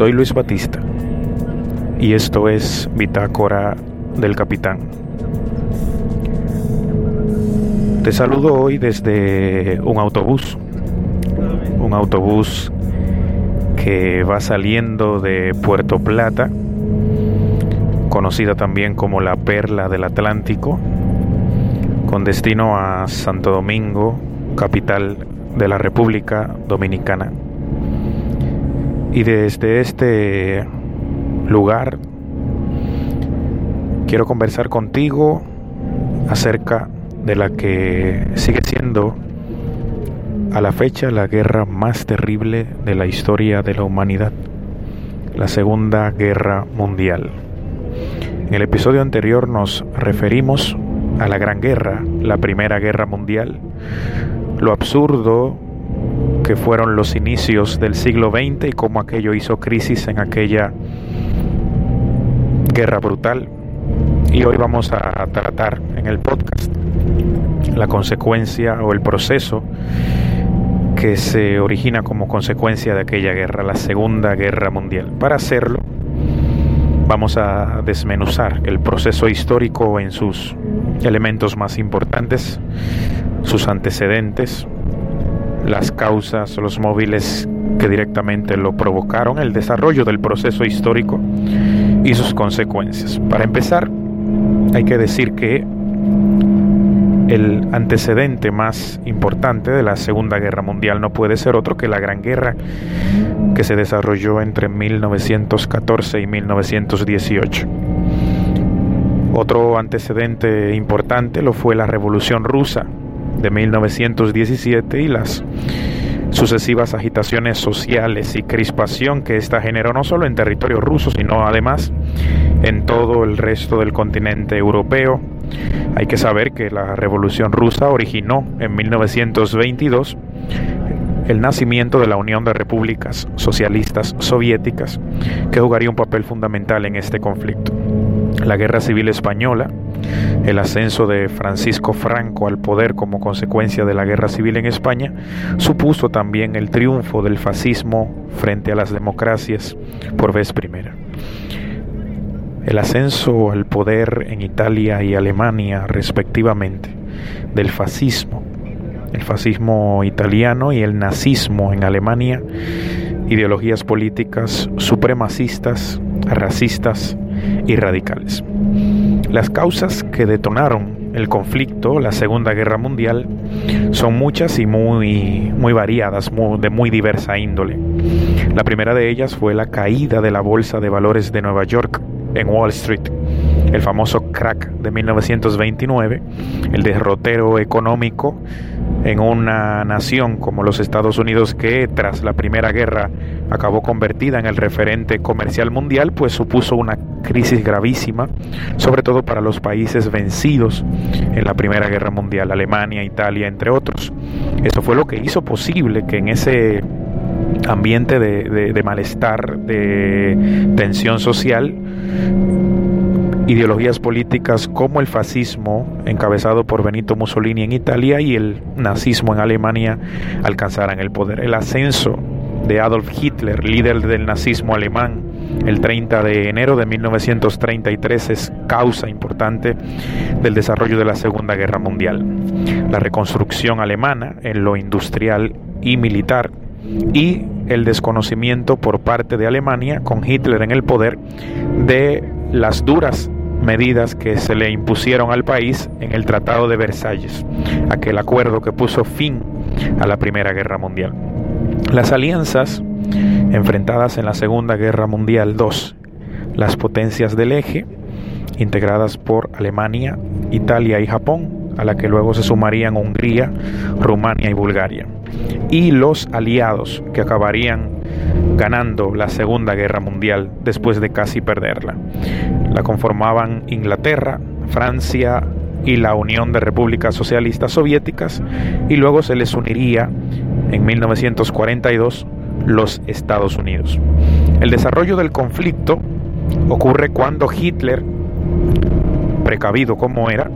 Soy Luis Batista y esto es Bitácora del Capitán. Te saludo hoy desde un autobús, un autobús que va saliendo de Puerto Plata, conocida también como la Perla del Atlántico, con destino a Santo Domingo, capital de la República Dominicana. Y desde este lugar quiero conversar contigo acerca de la que sigue siendo a la fecha la guerra más terrible de la historia de la humanidad, la Segunda Guerra Mundial. En el episodio anterior nos referimos a la Gran Guerra, la Primera Guerra Mundial, lo absurdo que fueron los inicios del siglo XX y cómo aquello hizo crisis en aquella guerra brutal. Y hoy vamos a tratar en el podcast la consecuencia o el proceso que se origina como consecuencia de aquella guerra, la Segunda Guerra Mundial. Para hacerlo, vamos a desmenuzar el proceso histórico en sus elementos más importantes, sus antecedentes, las causas los móviles que directamente lo provocaron, el desarrollo del proceso histórico y sus consecuencias. Para empezar, hay que decir que el antecedente más importante de la Segunda Guerra Mundial no puede ser otro que la Gran Guerra que se desarrolló entre 1914 y 1918. Otro antecedente importante lo fue la Revolución Rusa de 1917 y las sucesivas agitaciones sociales y crispación que ésta generó no solo en territorio ruso, sino además en todo el resto del continente europeo. Hay que saber que la Revolución Rusa originó en 1922 el nacimiento de la Unión de Repúblicas Socialistas Soviéticas, que jugaría un papel fundamental en este conflicto. La Guerra Civil Española, el ascenso de Francisco Franco al poder como consecuencia de la guerra civil en España supuso también el triunfo del fascismo frente a las democracias por vez primera. El ascenso al poder en Italia y Alemania respectivamente del fascismo, el fascismo italiano y el nazismo en Alemania, ideologías políticas supremacistas, racistas y radicales. Las causas que detonaron el conflicto, la Segunda Guerra Mundial, son muchas y muy, muy variadas, de muy diversa índole. La primera de ellas fue la caída de la Bolsa de Valores de Nueva York en Wall Street, el famoso crack de 1929, el derrotero económico en una nación como los Estados Unidos que tras la Primera Guerra acabó convertida en el referente comercial mundial, pues supuso una crisis gravísima, sobre todo para los países vencidos en la Primera Guerra Mundial, Alemania, Italia, entre otros. Eso fue lo que hizo posible que en ese ambiente de, de malestar, de tensión social, ideologías políticas como el fascismo, encabezado por Benito Mussolini en Italia, y el nazismo en Alemania alcanzaran el poder. El ascenso de Adolf Hitler, líder del nazismo alemán, el 30 de enero de 1933 es causa importante del desarrollo de la Segunda Guerra Mundial. La reconstrucción alemana en lo industrial y militar y el desconocimiento por parte de Alemania, con Hitler en el poder, de las duras medidas que se le impusieron al país en el Tratado de Versalles, aquel acuerdo que puso fin a la Primera Guerra Mundial. Las alianzas enfrentadas en la Segunda Guerra Mundial II, las potencias del eje, integradas por Alemania, Italia y Japón, a la que luego se sumarían Hungría, Rumania y Bulgaria, y los aliados que acabarían ganando la Segunda Guerra Mundial después de casi perderla. La conformaban Inglaterra, Francia y la Unión de Repúblicas Socialistas Soviéticas y luego se les uniría en 1942 los Estados Unidos. El desarrollo del conflicto ocurre cuando Hitler, precavido como era,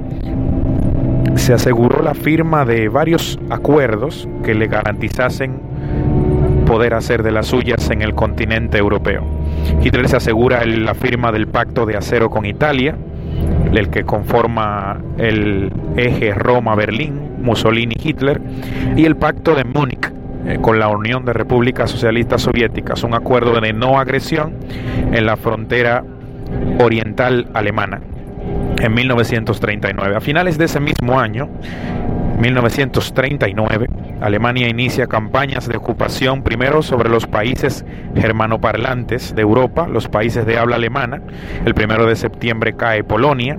se aseguró la firma de varios acuerdos que le garantizasen poder hacer de las suyas en el continente europeo. Hitler se asegura la firma del pacto de acero con Italia, el que conforma el eje Roma-Berlín, Mussolini-Hitler, y el pacto de Múnich eh, con la Unión de Repúblicas Socialistas Soviéticas, un acuerdo de no agresión en la frontera oriental alemana en 1939. A finales de ese mismo año, 1939, Alemania inicia campañas de ocupación primero sobre los países germanoparlantes de Europa, los países de habla alemana. El primero de septiembre cae Polonia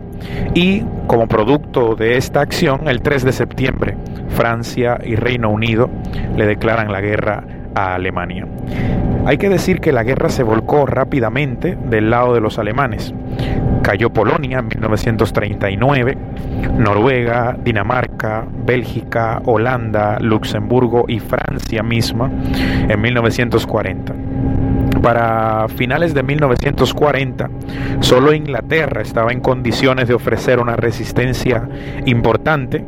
y como producto de esta acción, el 3 de septiembre, Francia y Reino Unido le declaran la guerra a Alemania. Hay que decir que la guerra se volcó rápidamente del lado de los alemanes. Cayó Polonia en 1939, Noruega, Dinamarca, Bélgica, Holanda, Luxemburgo y Francia misma en 1940 para finales de 1940, solo Inglaterra estaba en condiciones de ofrecer una resistencia importante,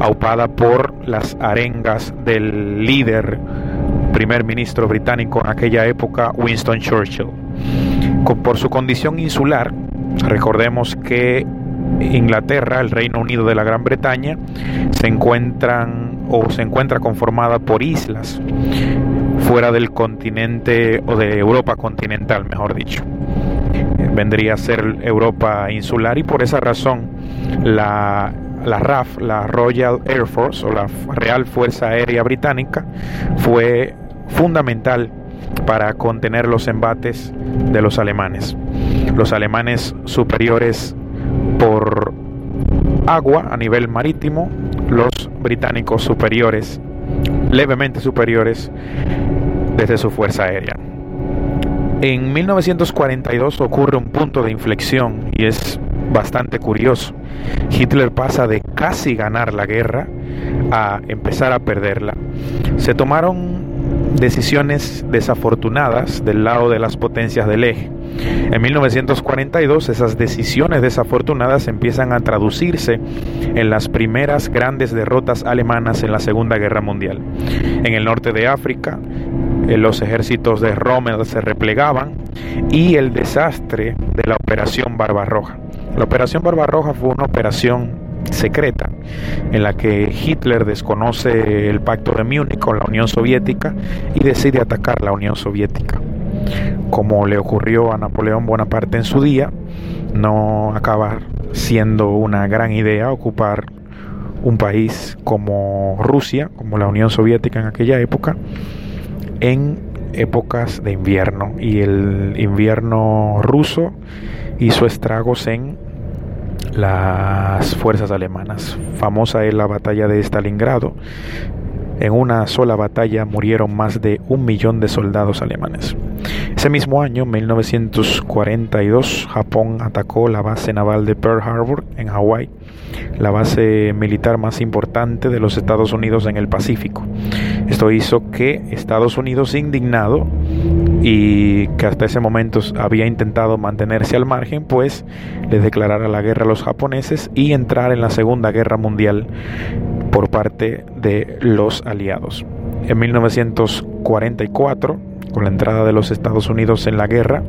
aupada por las arengas del líder primer ministro británico en aquella época, Winston Churchill. Por su condición insular, recordemos que Inglaterra, el Reino Unido de la Gran Bretaña, se encuentran o se encuentra conformada por islas fuera del continente o de Europa continental, mejor dicho. Vendría a ser Europa insular y por esa razón la la RAF, la Royal Air Force o la Real Fuerza Aérea Británica, fue fundamental para contener los embates de los alemanes. Los alemanes superiores por agua a nivel marítimo, los británicos superiores, levemente superiores desde su fuerza aérea. En 1942 ocurre un punto de inflexión y es bastante curioso. Hitler pasa de casi ganar la guerra a empezar a perderla. Se tomaron decisiones desafortunadas del lado de las potencias del eje. En 1942 esas decisiones desafortunadas empiezan a traducirse en las primeras grandes derrotas alemanas en la Segunda Guerra Mundial. En el norte de África, eh, los ejércitos de Rommel se replegaban y el desastre de la Operación Barbarroja. La Operación Barbarroja fue una operación secreta en la que Hitler desconoce el pacto de Múnich con la Unión Soviética y decide atacar la Unión Soviética. Como le ocurrió a Napoleón Bonaparte en su día, no acaba siendo una gran idea ocupar un país como Rusia, como la Unión Soviética en aquella época, en épocas de invierno. Y el invierno ruso hizo estragos en las fuerzas alemanas. Famosa es la batalla de Stalingrado. En una sola batalla murieron más de un millón de soldados alemanes. Ese mismo año, 1942, Japón atacó la base naval de Pearl Harbor en Hawái, la base militar más importante de los Estados Unidos en el Pacífico. Esto hizo que Estados Unidos, indignado y que hasta ese momento había intentado mantenerse al margen, pues le declarara la guerra a los japoneses y entrar en la Segunda Guerra Mundial por parte de los aliados. En 1944, con la entrada de los Estados Unidos en la guerra,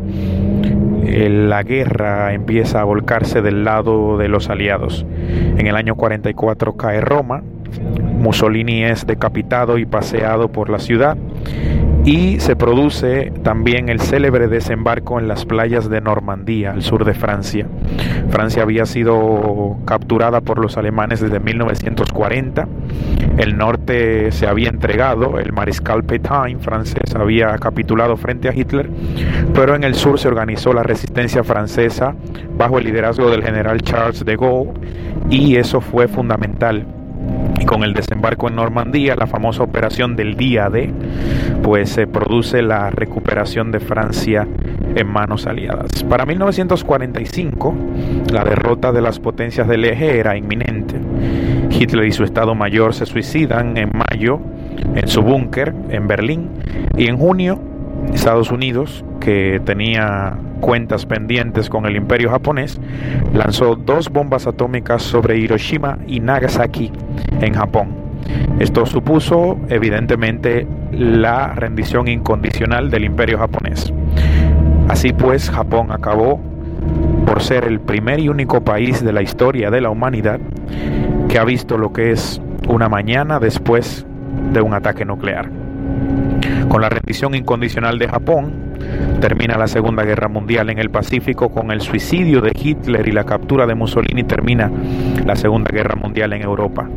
la guerra empieza a volcarse del lado de los aliados. En el año 44 cae Roma, Mussolini es decapitado y paseado por la ciudad y se produce también el célebre desembarco en las playas de Normandía, al sur de Francia. Francia había sido capturada por los alemanes desde 1940, el norte se había entregado, el mariscal Pétain francés había capitulado frente a Hitler, pero en el sur se organizó la resistencia francesa bajo el liderazgo del general Charles de Gaulle y eso fue fundamental y con el desembarco en Normandía, la famosa operación del día D, pues se produce la recuperación de Francia en manos aliadas. Para 1945, la derrota de las potencias del eje era inminente. Hitler y su Estado Mayor se suicidan en mayo en su búnker en Berlín y en junio Estados Unidos, que tenía cuentas pendientes con el imperio japonés, lanzó dos bombas atómicas sobre Hiroshima y Nagasaki en Japón. Esto supuso evidentemente la rendición incondicional del imperio japonés. Así pues, Japón acabó por ser el primer y único país de la historia de la humanidad que ha visto lo que es una mañana después de un ataque nuclear. Con la rendición incondicional de Japón, termina la Segunda Guerra Mundial en el Pacífico, con el suicidio de Hitler y la captura de Mussolini termina la Segunda Guerra Mundial en Europa.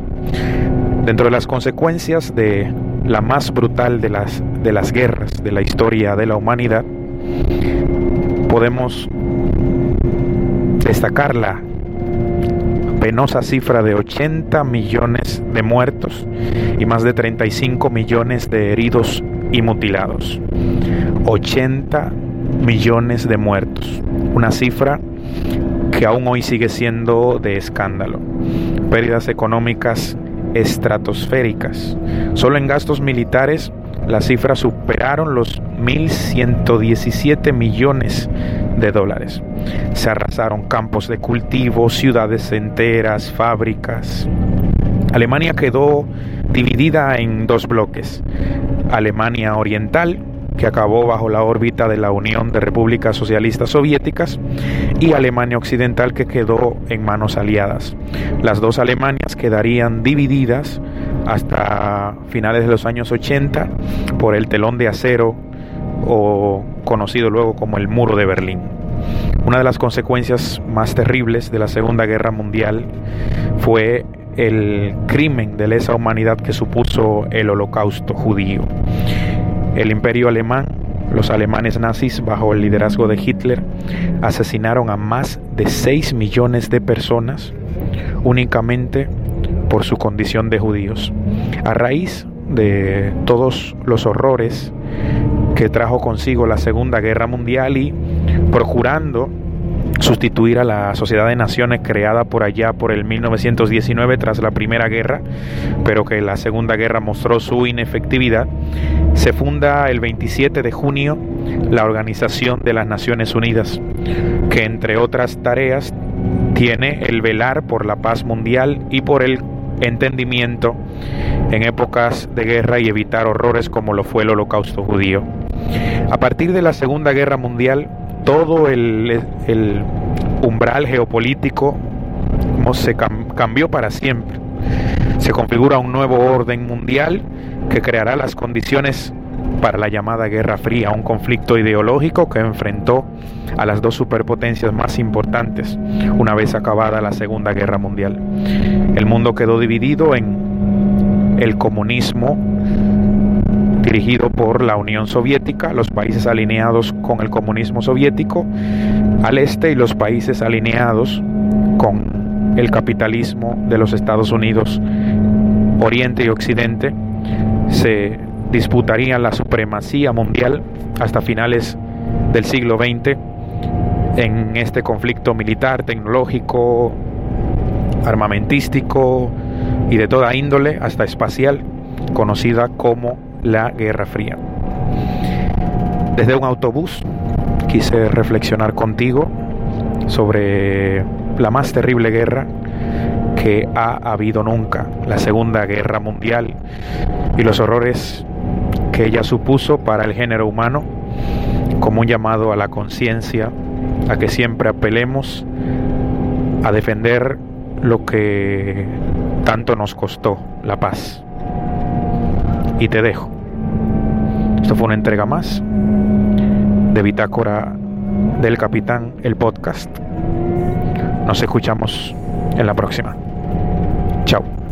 Dentro de las consecuencias de la más brutal de las, de las guerras de la historia de la humanidad, podemos destacar la penosa cifra de 80 millones de muertos y más de 35 millones de heridos y mutilados. 80 millones de muertos. Una cifra que aún hoy sigue siendo de escándalo. Pérdidas económicas estratosféricas. Solo en gastos militares las cifras superaron los 1.117 millones de dólares. Se arrasaron campos de cultivo, ciudades enteras, fábricas. Alemania quedó dividida en dos bloques. Alemania Oriental, que acabó bajo la órbita de la Unión de Repúblicas Socialistas Soviéticas, y Alemania Occidental, que quedó en manos aliadas. Las dos Alemanias quedarían divididas hasta finales de los años 80 por el telón de acero o conocido luego como el muro de Berlín. Una de las consecuencias más terribles de la Segunda Guerra Mundial fue el crimen de lesa humanidad que supuso el holocausto judío. El imperio alemán, los alemanes nazis bajo el liderazgo de Hitler, asesinaron a más de 6 millones de personas únicamente por su condición de judíos. A raíz de todos los horrores que trajo consigo la Segunda Guerra Mundial y procurando sustituir a la Sociedad de Naciones creada por allá por el 1919 tras la Primera Guerra, pero que la Segunda Guerra mostró su inefectividad, se funda el 27 de junio la Organización de las Naciones Unidas, que entre otras tareas tiene el velar por la paz mundial y por el entendimiento en épocas de guerra y evitar horrores como lo fue el holocausto judío. A partir de la Segunda Guerra Mundial, todo el, umbral geopolítico se cambió para siempre. Se configura un nuevo orden mundial que creará las condiciones para la llamada Guerra Fría, un conflicto ideológico que enfrentó a las dos superpotencias más importantes una vez acabada la Segunda Guerra Mundial. El mundo quedó dividido en el comunismo dirigido por la Unión Soviética, los países alineados con el comunismo soviético al este y los países alineados con el capitalismo de los Estados Unidos, Oriente y Occidente, se disputarían la supremacía mundial hasta finales del siglo XX en este conflicto militar, tecnológico, armamentístico y de toda índole, hasta espacial, conocida como la Guerra Fría. Desde un autobús quise reflexionar contigo sobre la más terrible guerra que ha habido nunca, la Segunda Guerra Mundial, y los horrores que ella supuso para el género humano, como un llamado a la conciencia, a que siempre apelemos a defender lo que tanto nos costó, la paz. Y te dejo. Esto fue una entrega más de Bitácora del Capitán, el podcast. Nos escuchamos en la próxima. Chao.